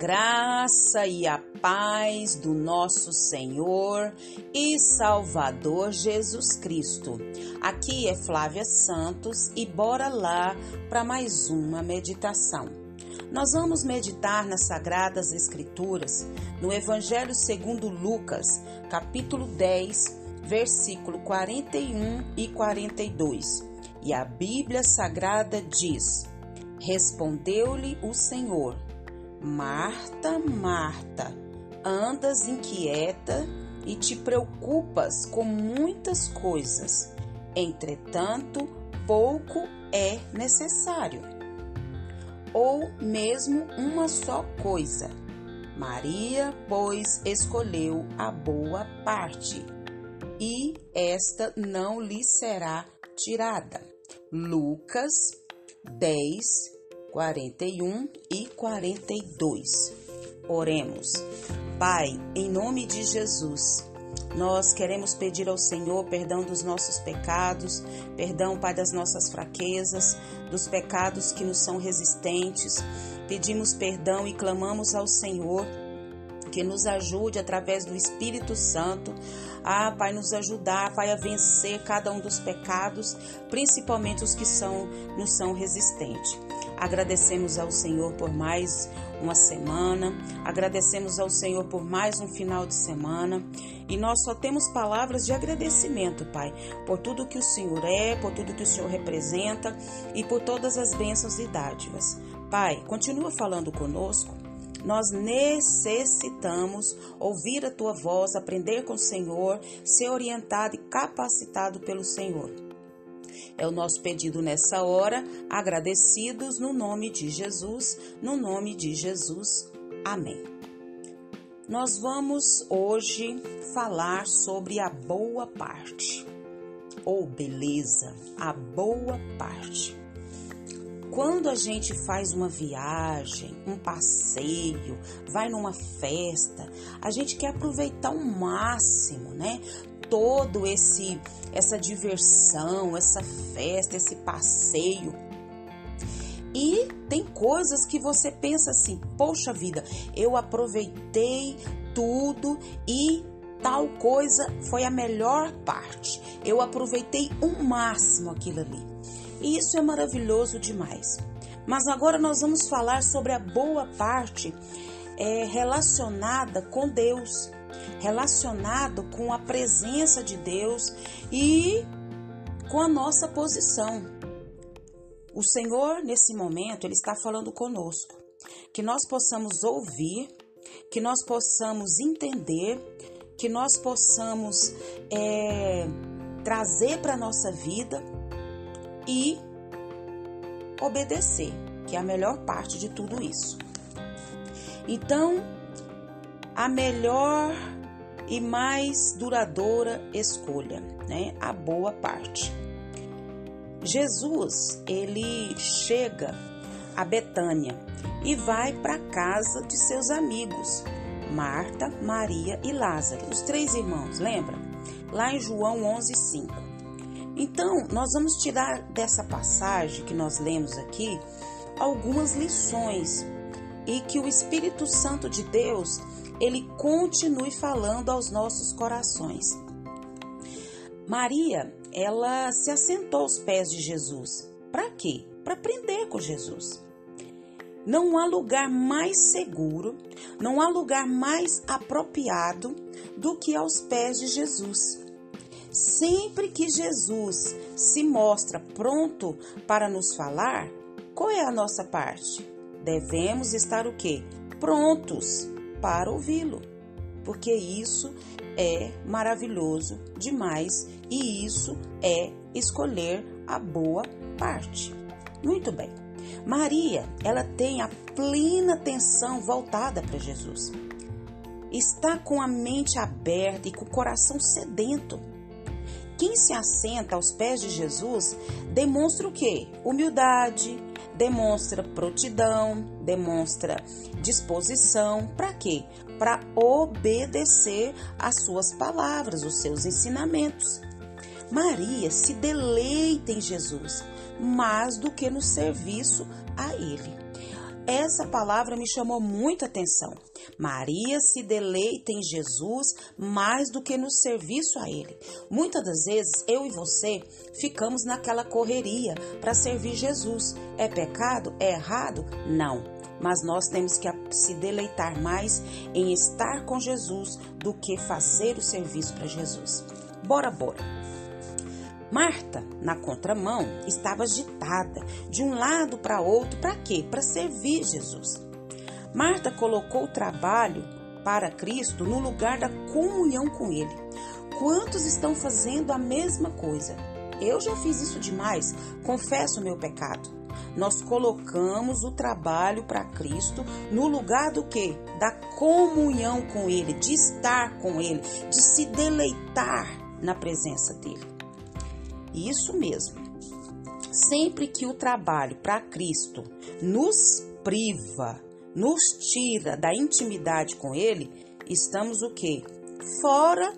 graça e a paz do nosso Senhor e Salvador Jesus Cristo. Aqui é Flávia Santos e bora lá para mais uma meditação. Nós vamos meditar nas Sagradas Escrituras, no Evangelho segundo Lucas, capítulo 10, versículo 41 e 42. E a Bíblia Sagrada diz: Respondeu-lhe o Senhor: Marta, Marta, andas inquieta e te preocupas com muitas coisas. Entretanto, pouco é necessário. Ou mesmo uma só coisa. Maria, pois, escolheu a boa parte, e esta não lhe será tirada. Lucas 10, 41 e 42. Oremos. Pai, em nome de Jesus, nós queremos pedir ao Senhor perdão dos nossos pecados, perdão, Pai, das nossas fraquezas, dos pecados que nos são resistentes. Pedimos perdão e clamamos ao Senhor que nos ajude através do Espírito Santo a, Pai, nos ajudar, Pai, a vencer cada um dos pecados, principalmente os que são, nos são resistentes. Agradecemos ao Senhor por mais uma semana, agradecemos ao Senhor por mais um final de semana e nós só temos palavras de agradecimento, Pai, por tudo que o Senhor é, por tudo que o Senhor representa e por todas as bênçãos e dádivas. Pai, continua falando conosco. Nós necessitamos ouvir a tua voz, aprender com o Senhor, ser orientado e capacitado pelo Senhor. É o nosso pedido nessa hora, agradecidos no nome de Jesus, no nome de Jesus. Amém. Nós vamos hoje falar sobre a boa parte, ou beleza, a boa parte. Quando a gente faz uma viagem, um passeio, vai numa festa, a gente quer aproveitar o máximo, né? Todo esse essa diversão, essa festa, esse passeio. E tem coisas que você pensa assim: "Poxa vida, eu aproveitei tudo e tal coisa foi a melhor parte. Eu aproveitei o máximo aquilo ali". E isso é maravilhoso demais. Mas agora nós vamos falar sobre a boa parte é, relacionada com Deus relacionado com a presença de Deus e com a nossa posição. O Senhor, nesse momento, Ele está falando conosco. Que nós possamos ouvir, que nós possamos entender, que nós possamos é, trazer para a nossa vida e obedecer, que é a melhor parte de tudo isso. Então, a melhor e mais duradoura escolha, né? A boa parte. Jesus, ele chega a Betânia e vai para a casa de seus amigos, Marta, Maria e Lázaro, os três irmãos, lembra? Lá em João 11:5. Então, nós vamos tirar dessa passagem que nós lemos aqui algumas lições e que o Espírito Santo de Deus ele continue falando aos nossos corações. Maria, ela se assentou aos pés de Jesus. Para quê? Para aprender com Jesus. Não há lugar mais seguro, não há lugar mais apropriado do que aos pés de Jesus. Sempre que Jesus se mostra pronto para nos falar, qual é a nossa parte? Devemos estar o quê? Prontos para ouvi-lo, porque isso é maravilhoso demais e isso é escolher a boa parte. Muito bem. Maria, ela tem a plena atenção voltada para Jesus. Está com a mente aberta e com o coração sedento. Quem se assenta aos pés de Jesus demonstra o quê? Humildade, demonstra prontidão, demonstra disposição. Para quê? Para obedecer às suas palavras, os seus ensinamentos. Maria se deleita em Jesus mais do que no serviço a Ele. Essa palavra me chamou muita atenção. Maria se deleita em Jesus mais do que no serviço a Ele. Muitas das vezes eu e você ficamos naquela correria para servir Jesus. É pecado? É errado? Não. Mas nós temos que se deleitar mais em estar com Jesus do que fazer o serviço para Jesus. Bora, bora! Marta, na contramão, estava agitada de um lado para outro, para quê? Para servir Jesus. Marta colocou o trabalho para Cristo no lugar da comunhão com Ele. Quantos estão fazendo a mesma coisa? Eu já fiz isso demais, confesso o meu pecado. Nós colocamos o trabalho para Cristo no lugar do que? Da comunhão com Ele, de estar com Ele, de se deleitar na presença dEle. Isso mesmo. Sempre que o trabalho para Cristo nos priva, nos tira da intimidade com Ele, estamos o quê? Fora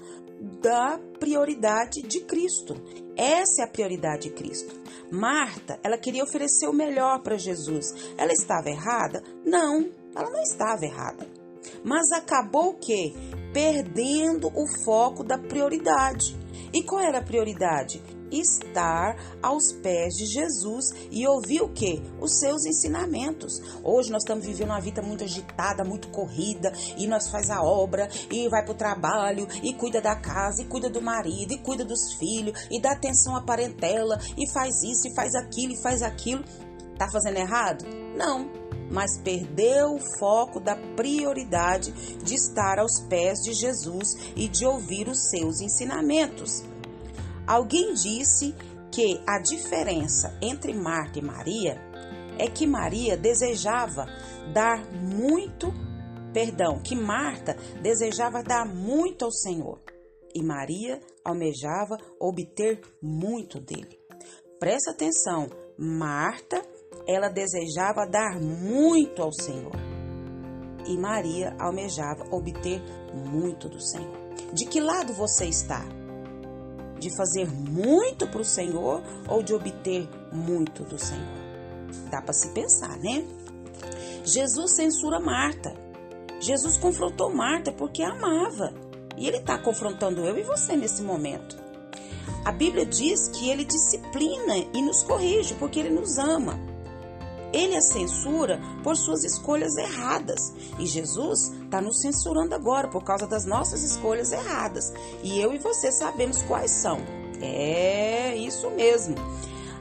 da prioridade de Cristo. Essa é a prioridade de Cristo. Marta, ela queria oferecer o melhor para Jesus. Ela estava errada? Não, ela não estava errada. Mas acabou o quê? Perdendo o foco da prioridade. E qual era a prioridade? Estar aos pés de Jesus e ouvir o que? Os seus ensinamentos. Hoje nós estamos vivendo uma vida muito agitada, muito corrida, e nós faz a obra, e vai para o trabalho, e cuida da casa, e cuida do marido, e cuida dos filhos, e dá atenção à parentela, e faz isso, e faz aquilo, e faz aquilo. Tá fazendo errado? Não, mas perdeu o foco da prioridade de estar aos pés de Jesus e de ouvir os seus ensinamentos. Alguém disse que a diferença entre Marta e Maria é que Maria desejava dar muito, perdão, que Marta desejava dar muito ao Senhor e Maria almejava obter muito dele. Presta atenção, Marta, ela desejava dar muito ao Senhor e Maria almejava obter muito do Senhor. De que lado você está? De fazer muito para o Senhor ou de obter muito do Senhor? Dá para se pensar, né? Jesus censura Marta. Jesus confrontou Marta porque a amava. E ele está confrontando eu e você nesse momento. A Bíblia diz que ele disciplina e nos corrige porque ele nos ama. Ele a censura por suas escolhas erradas. E Jesus está nos censurando agora por causa das nossas escolhas erradas. E eu e você sabemos quais são. É isso mesmo.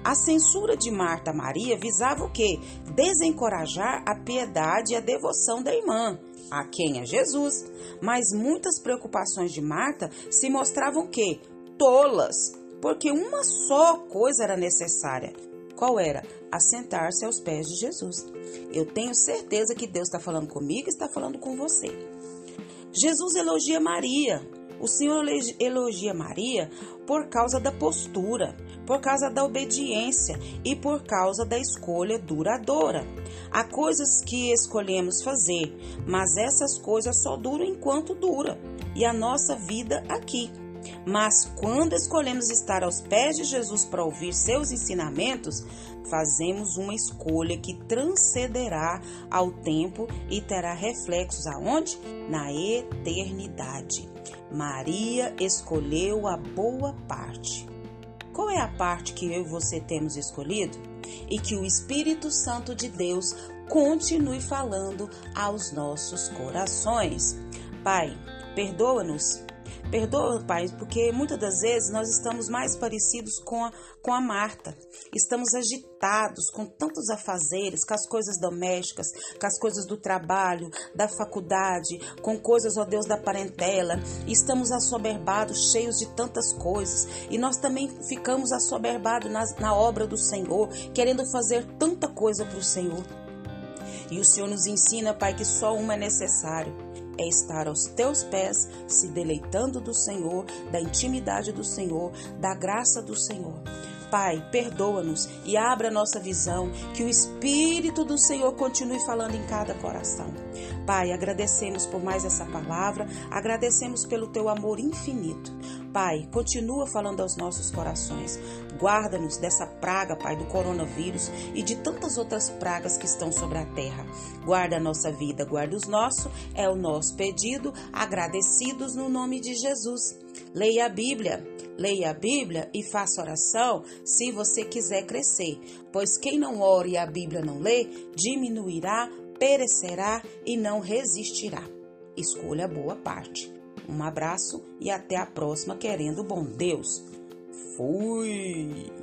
A censura de Marta Maria visava o quê? Desencorajar a piedade e a devoção da irmã, a quem é Jesus. Mas muitas preocupações de Marta se mostravam que tolas, porque uma só coisa era necessária, qual era? Assentar-se aos pés de Jesus. Eu tenho certeza que Deus está falando comigo e está falando com você. Jesus elogia Maria. O Senhor elogia Maria por causa da postura, por causa da obediência e por causa da escolha duradoura. Há coisas que escolhemos fazer, mas essas coisas só duram enquanto dura. E a nossa vida aqui. Mas quando escolhemos estar aos pés de Jesus para ouvir seus ensinamentos, fazemos uma escolha que transcenderá ao tempo e terá reflexos aonde? Na eternidade. Maria escolheu a boa parte. Qual é a parte que eu e você temos escolhido? E que o Espírito Santo de Deus continue falando aos nossos corações. Pai, perdoa-nos Perdoa, Pai, porque muitas das vezes nós estamos mais parecidos com a, com a Marta. Estamos agitados com tantos afazeres, com as coisas domésticas, com as coisas do trabalho, da faculdade, com coisas, ó Deus, da parentela. Estamos assoberbados, cheios de tantas coisas. E nós também ficamos assoberbados na, na obra do Senhor, querendo fazer tanta coisa para o Senhor. E o Senhor nos ensina, Pai, que só uma é necessário é estar aos teus pés, se deleitando do Senhor, da intimidade do Senhor, da graça do Senhor. Pai, perdoa-nos e abra nossa visão, que o Espírito do Senhor continue falando em cada coração. Pai, agradecemos por mais essa palavra, agradecemos pelo teu amor infinito. Pai, continua falando aos nossos corações. Guarda-nos dessa praga, Pai, do coronavírus e de tantas outras pragas que estão sobre a terra. Guarda a nossa vida, guarda os nossos, é o nosso pedido, agradecidos no nome de Jesus. Leia a Bíblia, leia a Bíblia e faça oração se você quiser crescer, pois quem não ora e a Bíblia não lê, diminuirá, perecerá e não resistirá. Escolha a boa parte. Um abraço e até a próxima, querendo bom Deus. Fui!